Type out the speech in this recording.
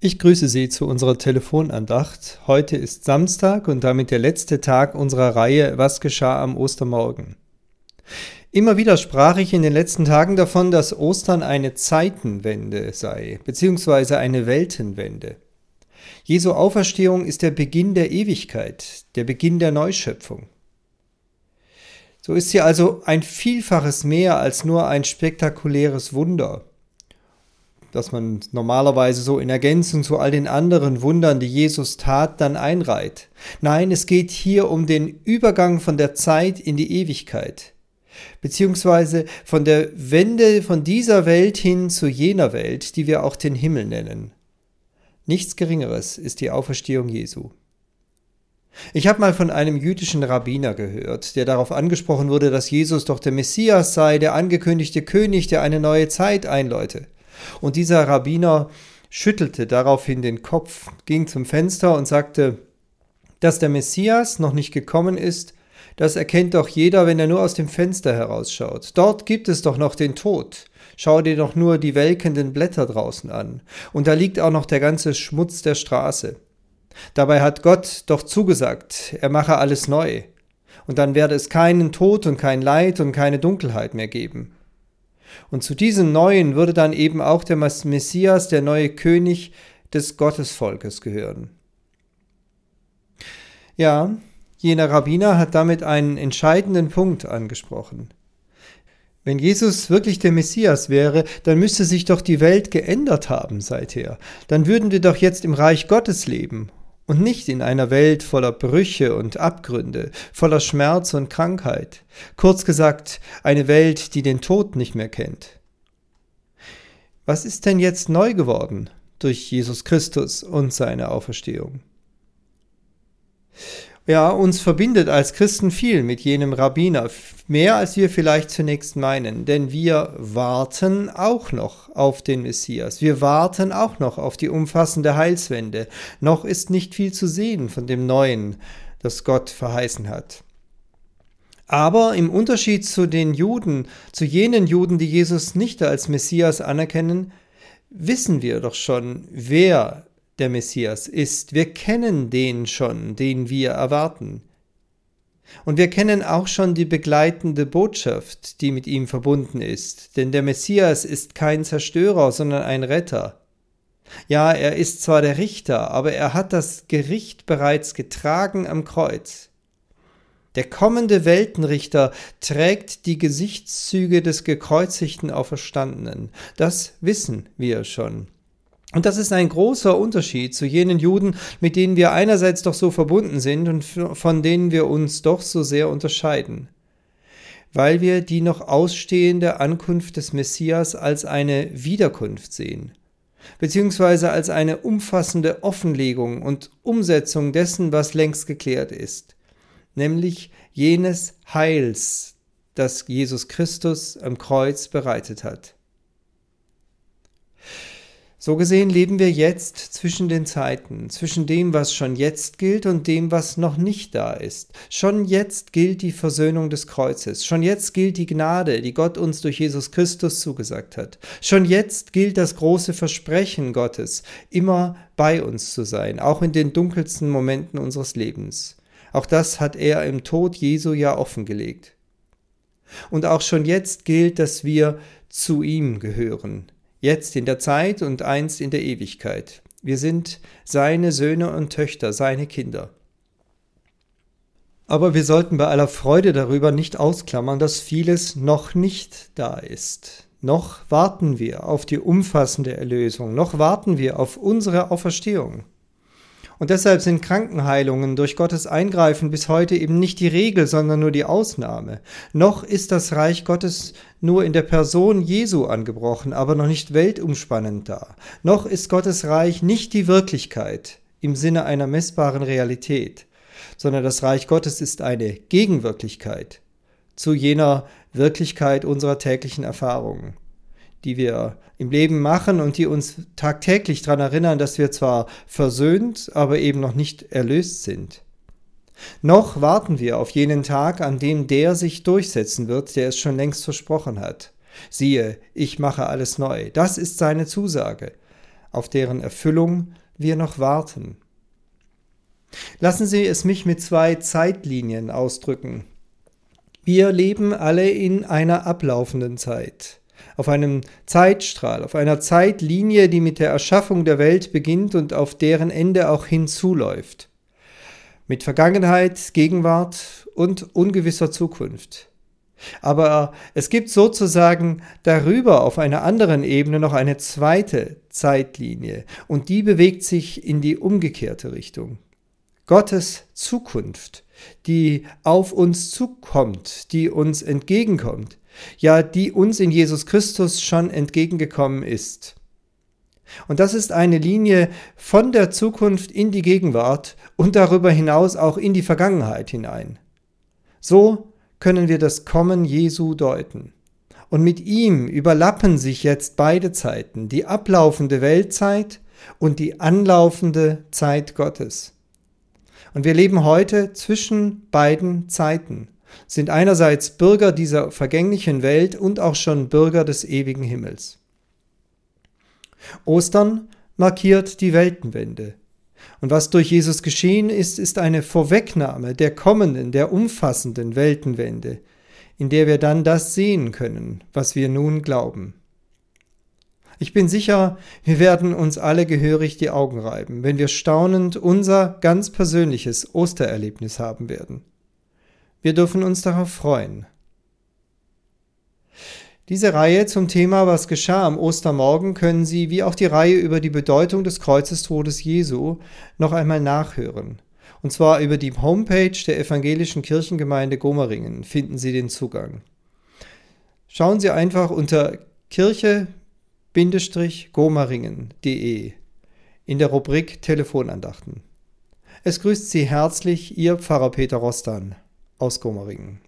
Ich grüße Sie zu unserer Telefonandacht. Heute ist Samstag und damit der letzte Tag unserer Reihe Was geschah am Ostermorgen. Immer wieder sprach ich in den letzten Tagen davon, dass Ostern eine Zeitenwende sei, beziehungsweise eine Weltenwende. Jesu Auferstehung ist der Beginn der Ewigkeit, der Beginn der Neuschöpfung. So ist sie also ein Vielfaches mehr als nur ein spektakuläres Wunder das man normalerweise so in Ergänzung zu all den anderen Wundern, die Jesus tat, dann einreiht. Nein, es geht hier um den Übergang von der Zeit in die Ewigkeit, beziehungsweise von der Wende von dieser Welt hin zu jener Welt, die wir auch den Himmel nennen. Nichts Geringeres ist die Auferstehung Jesu. Ich habe mal von einem jüdischen Rabbiner gehört, der darauf angesprochen wurde, dass Jesus doch der Messias sei, der angekündigte König, der eine neue Zeit einläute. Und dieser Rabbiner schüttelte daraufhin den Kopf, ging zum Fenster und sagte, dass der Messias noch nicht gekommen ist, das erkennt doch jeder, wenn er nur aus dem Fenster herausschaut. Dort gibt es doch noch den Tod. Schau dir doch nur die welkenden Blätter draußen an. Und da liegt auch noch der ganze Schmutz der Straße. Dabei hat Gott doch zugesagt, er mache alles neu. Und dann werde es keinen Tod und kein Leid und keine Dunkelheit mehr geben. Und zu diesen Neuen würde dann eben auch der Messias, der neue König des Gottesvolkes gehören. Ja, jener Rabbiner hat damit einen entscheidenden Punkt angesprochen. Wenn Jesus wirklich der Messias wäre, dann müsste sich doch die Welt geändert haben seither. Dann würden wir doch jetzt im Reich Gottes leben und nicht in einer Welt voller Brüche und Abgründe, voller Schmerz und Krankheit, kurz gesagt eine Welt, die den Tod nicht mehr kennt. Was ist denn jetzt neu geworden durch Jesus Christus und seine Auferstehung? Ja, uns verbindet als Christen viel mit jenem Rabbiner, mehr als wir vielleicht zunächst meinen, denn wir warten auch noch auf den Messias, wir warten auch noch auf die umfassende Heilswende, noch ist nicht viel zu sehen von dem Neuen, das Gott verheißen hat. Aber im Unterschied zu den Juden, zu jenen Juden, die Jesus nicht als Messias anerkennen, wissen wir doch schon, wer der Messias ist. Wir kennen den schon, den wir erwarten. Und wir kennen auch schon die begleitende Botschaft, die mit ihm verbunden ist, denn der Messias ist kein Zerstörer, sondern ein Retter. Ja, er ist zwar der Richter, aber er hat das Gericht bereits getragen am Kreuz. Der kommende Weltenrichter trägt die Gesichtszüge des gekreuzigten Auferstandenen. Das wissen wir schon. Und das ist ein großer Unterschied zu jenen Juden, mit denen wir einerseits doch so verbunden sind und von denen wir uns doch so sehr unterscheiden, weil wir die noch ausstehende Ankunft des Messias als eine Wiederkunft sehen, beziehungsweise als eine umfassende Offenlegung und Umsetzung dessen, was längst geklärt ist, nämlich jenes Heils, das Jesus Christus am Kreuz bereitet hat. So gesehen leben wir jetzt zwischen den Zeiten, zwischen dem, was schon jetzt gilt und dem, was noch nicht da ist. Schon jetzt gilt die Versöhnung des Kreuzes, schon jetzt gilt die Gnade, die Gott uns durch Jesus Christus zugesagt hat. Schon jetzt gilt das große Versprechen Gottes, immer bei uns zu sein, auch in den dunkelsten Momenten unseres Lebens. Auch das hat er im Tod Jesu ja offengelegt. Und auch schon jetzt gilt, dass wir zu ihm gehören jetzt in der Zeit und einst in der Ewigkeit. Wir sind seine Söhne und Töchter, seine Kinder. Aber wir sollten bei aller Freude darüber nicht ausklammern, dass vieles noch nicht da ist. Noch warten wir auf die umfassende Erlösung, noch warten wir auf unsere Auferstehung. Und deshalb sind Krankenheilungen durch Gottes Eingreifen bis heute eben nicht die Regel, sondern nur die Ausnahme. Noch ist das Reich Gottes nur in der Person Jesu angebrochen, aber noch nicht weltumspannend da. Noch ist Gottes Reich nicht die Wirklichkeit im Sinne einer messbaren Realität, sondern das Reich Gottes ist eine Gegenwirklichkeit zu jener Wirklichkeit unserer täglichen Erfahrungen die wir im Leben machen und die uns tagtäglich daran erinnern, dass wir zwar versöhnt, aber eben noch nicht erlöst sind. Noch warten wir auf jenen Tag, an dem der sich durchsetzen wird, der es schon längst versprochen hat. Siehe, ich mache alles neu. Das ist seine Zusage. auf deren Erfüllung wir noch warten. Lassen Sie es mich mit zwei Zeitlinien ausdrücken. Wir leben alle in einer ablaufenden Zeit, auf einem Zeitstrahl, auf einer Zeitlinie, die mit der Erschaffung der Welt beginnt und auf deren Ende auch hinzuläuft. Mit Vergangenheit, Gegenwart und ungewisser Zukunft. Aber es gibt sozusagen darüber auf einer anderen Ebene noch eine zweite Zeitlinie und die bewegt sich in die umgekehrte Richtung. Gottes Zukunft, die auf uns zukommt, die uns entgegenkommt, ja, die uns in Jesus Christus schon entgegengekommen ist. Und das ist eine Linie von der Zukunft in die Gegenwart und darüber hinaus auch in die Vergangenheit hinein. So können wir das Kommen Jesu deuten. Und mit ihm überlappen sich jetzt beide Zeiten, die ablaufende Weltzeit und die anlaufende Zeit Gottes. Und wir leben heute zwischen beiden Zeiten, sind einerseits Bürger dieser vergänglichen Welt und auch schon Bürger des ewigen Himmels. Ostern markiert die Weltenwende. Und was durch Jesus geschehen ist, ist eine Vorwegnahme der kommenden, der umfassenden Weltenwende, in der wir dann das sehen können, was wir nun glauben. Ich bin sicher, wir werden uns alle gehörig die Augen reiben, wenn wir staunend unser ganz persönliches Ostererlebnis haben werden. Wir dürfen uns darauf freuen. Diese Reihe zum Thema Was geschah am Ostermorgen können Sie, wie auch die Reihe über die Bedeutung des Kreuzestodes Jesu, noch einmal nachhören. Und zwar über die Homepage der Evangelischen Kirchengemeinde Gomeringen finden Sie den Zugang. Schauen Sie einfach unter Kirche-Gomeringen.de in der Rubrik Telefonandachten. Es grüßt Sie herzlich Ihr Pfarrer Peter Rostan aus Gomeringen.